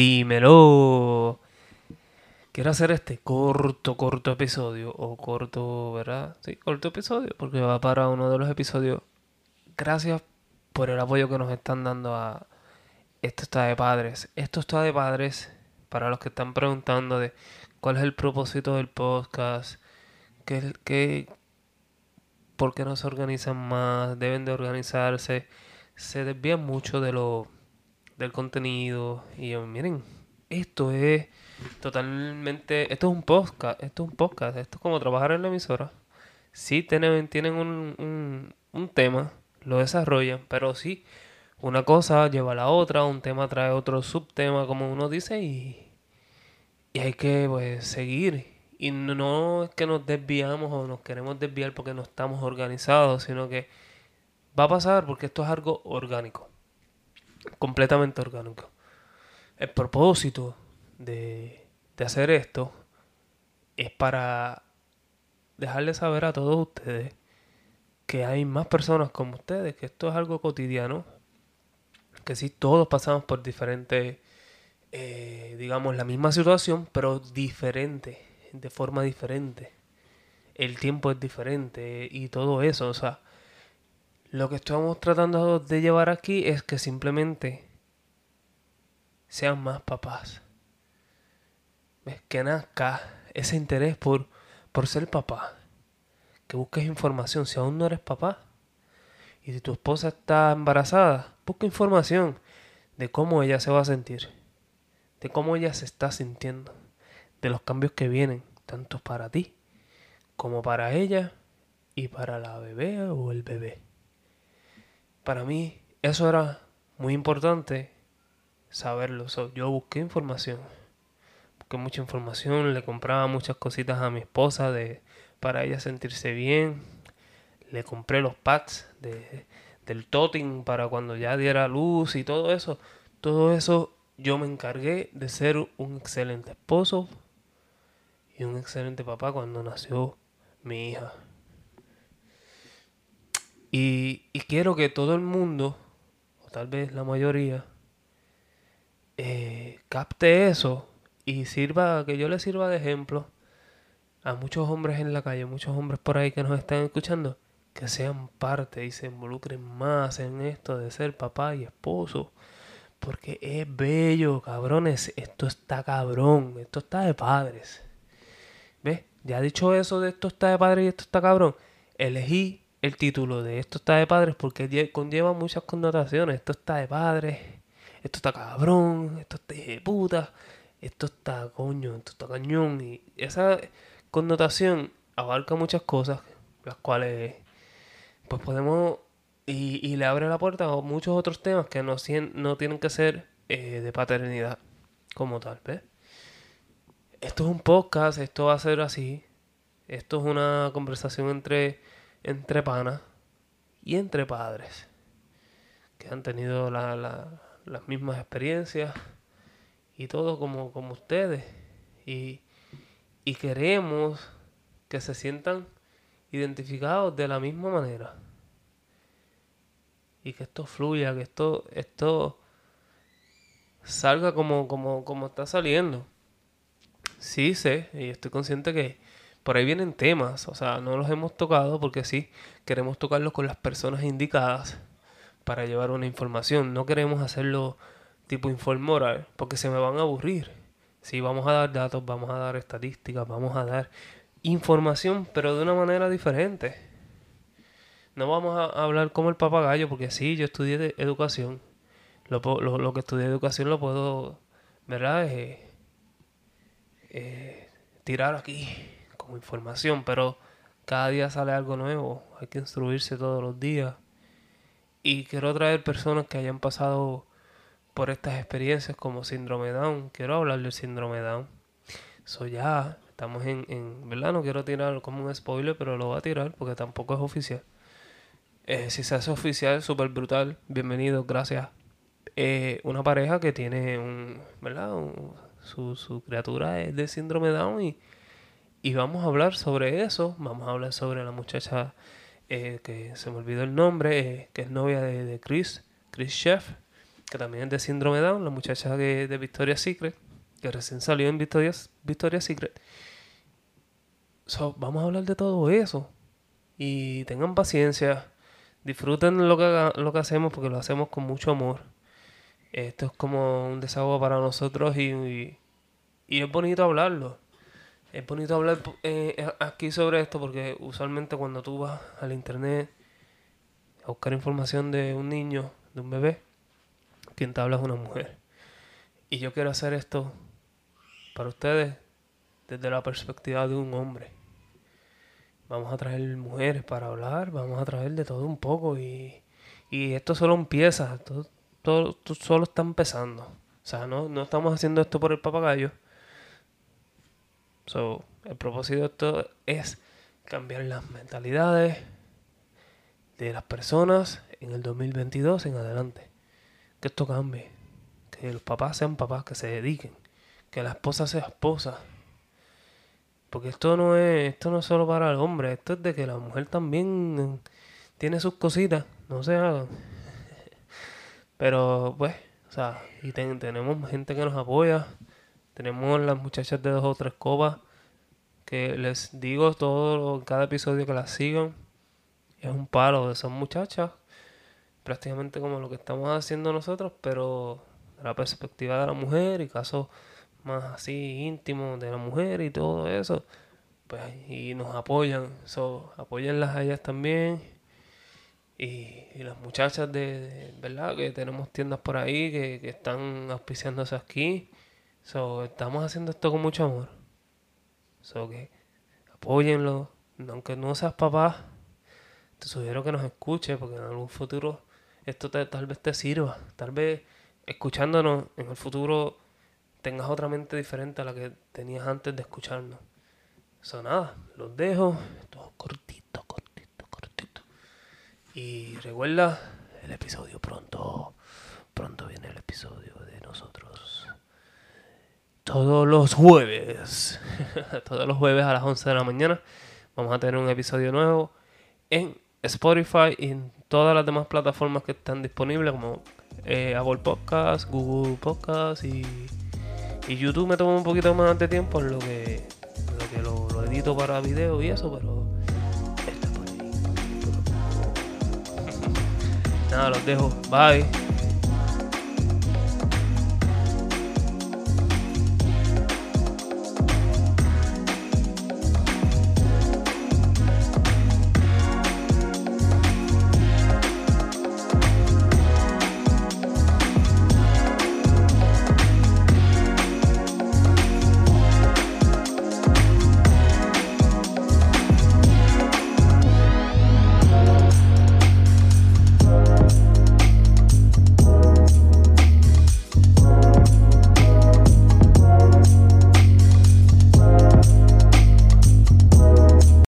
Dímelo. Quiero hacer este corto, corto episodio. O corto, ¿verdad? Sí, corto episodio. Porque va para uno de los episodios. Gracias por el apoyo que nos están dando a Esto está de padres. Esto está de padres. Para los que están preguntando de cuál es el propósito del podcast. ¿Qué, qué, ¿Por qué no se organizan más? Deben de organizarse. Se desvían mucho de lo del contenido. Y miren, esto es totalmente. Esto es un podcast. Esto es un podcast. Esto es como trabajar en la emisora. Sí tienen, tienen un, un, tema, lo desarrollan, pero sí, una cosa lleva a la otra, un tema trae otro subtema, como uno dice, y, y hay que pues seguir. Y no es que nos desviamos o nos queremos desviar porque no estamos organizados, sino que va a pasar porque esto es algo orgánico completamente orgánico. El propósito de, de hacer esto es para dejarles saber a todos ustedes que hay más personas como ustedes, que esto es algo cotidiano, que sí, todos pasamos por diferentes, eh, digamos, la misma situación, pero diferente, de forma diferente. El tiempo es diferente y todo eso, o sea, lo que estamos tratando de llevar aquí es que simplemente sean más papás. Que nazca ese interés por, por ser papá. Que busques información si aún no eres papá. Y si tu esposa está embarazada, busca información de cómo ella se va a sentir. De cómo ella se está sintiendo. De los cambios que vienen, tanto para ti como para ella y para la bebé o el bebé para mí eso era muy importante saberlo. yo busqué información. Busqué mucha información, le compraba muchas cositas a mi esposa de, para ella sentirse bien. Le compré los pads de, del toting para cuando ya diera luz y todo eso. Todo eso yo me encargué de ser un excelente esposo y un excelente papá cuando nació mi hija. Y, quiero que todo el mundo, o tal vez la mayoría, eh, capte eso y sirva, que yo le sirva de ejemplo a muchos hombres en la calle, muchos hombres por ahí que nos están escuchando, que sean parte y se involucren más en esto de ser papá y esposo. Porque es bello, cabrones. Esto está cabrón. Esto está de padres. ¿Ves? Ya dicho eso de esto está de padres y esto está cabrón. Elegí el título de esto está de padres porque conlleva muchas connotaciones. Esto está de padres, esto está cabrón, esto está de puta, esto está coño, esto está cañón. Y esa connotación abarca muchas cosas, las cuales pues podemos y, le abre la puerta a muchos otros temas que no, no tienen que ser eh, de paternidad como tal, ¿ves? Esto es un podcast, esto va a ser así. Esto es una conversación entre entre panas y entre padres que han tenido las mismas experiencias y todo como, como ustedes. Y, y queremos que se sientan identificados de la misma manera. Y que esto fluya, que esto, esto salga como, como, como está saliendo. Sí sé, y estoy consciente que por ahí vienen temas, o sea, no los hemos tocado porque sí, queremos tocarlos con las personas indicadas para llevar una información. No queremos hacerlo tipo informoral porque se me van a aburrir. Sí, vamos a dar datos, vamos a dar estadísticas, vamos a dar información, pero de una manera diferente. No vamos a hablar como el papagayo, porque sí, yo estudié educación. Lo, lo, que estudié educación lo puedo, ¿verdad? Eh, eh, tirar aquí información, pero cada día sale algo nuevo, hay que instruirse todos los días. Y quiero traer personas que hayan pasado por estas experiencias como síndrome Down. Quiero hablar del síndrome Down. Eso ya, estamos en, ¿verdad? No quiero tirar como un spoiler, pero lo voy a tirar porque tampoco es oficial. Eh, si se hace oficial, súper brutal. Bienvenido, gracias. Eh, una pareja que tiene un, ¿verdad? su, su criatura es de síndrome Down y y vamos a hablar sobre eso, vamos a hablar sobre la muchacha eh, que se me olvidó el nombre, eh, que es novia de, Chris, Chris Chef. que también es de síndrome Down, la muchacha de, de Victoria's Secret, que recién salió en Victoria's, Victoria's Secret. So, vamos a hablar de todo eso. Y tengan paciencia. Disfruten lo que, lo que hacemos porque lo hacemos con mucho amor. Esto es como un desahogo para nosotros y, y, es bonito hablarlo. Es bonito hablar eh, aquí sobre esto porque usualmente cuando tú vas al internet a buscar información de un niño, de un bebé, quien te habla es una mujer. Y yo quiero hacer esto para ustedes desde la perspectiva de un hombre. Vamos a traer mujeres para hablar, vamos a traer de todo un poco y, y esto solo empieza, todo, todo, solo está empezando. O sea, no, no estamos haciendo esto por el papagayo. So, el propósito de esto es cambiar las mentalidades de las personas en el 2022 en adelante. Que esto cambie. Que los papás sean papás, que se dediquen. Que la esposa sea esposa. Porque esto no es, esto no es solo para el hombre, esto es de que la mujer también tiene sus cositas, no se hagan. Pero pues, o sea, y tenemos gente que nos apoya, tenemos las muchachas de dos o tres copas que les digo todo en cada episodio que las sigan. Es un palo de esas muchachas, prácticamente como lo que estamos haciendo nosotros, pero de la perspectiva de la mujer y casos más así íntimos de la mujer y todo eso, pues y nos apoyan, so, apoyenlas a ellas también. Y, las muchachas de, verdad que tenemos tiendas por ahí que, que están auspiciándose aquí. So, estamos haciendo esto con mucho amor. So que apóyenlo. Aunque no seas papá, te sugiero que nos escuches porque en algún futuro esto tal vez te sirva. Tal vez escuchándonos en el futuro tengas otra mente diferente a la que tenías antes de escucharnos. Eso nada, los dejo. Todo cortito, cortito, cortito. Y recuerda, el episodio pronto. Pronto viene el episodio de nosotros. Todos los jueves. Todos los jueves a las 11 de la mañana. Vamos a tener un episodio nuevo en Spotify y en todas las demás plataformas que están disponibles como eh, Apple Podcasts, Google Podcasts y y YouTube me toma un poquito más de tiempo en lo que, lo, lo, edito para video y eso, pero está por ahí. Nada, los dejo. Bye.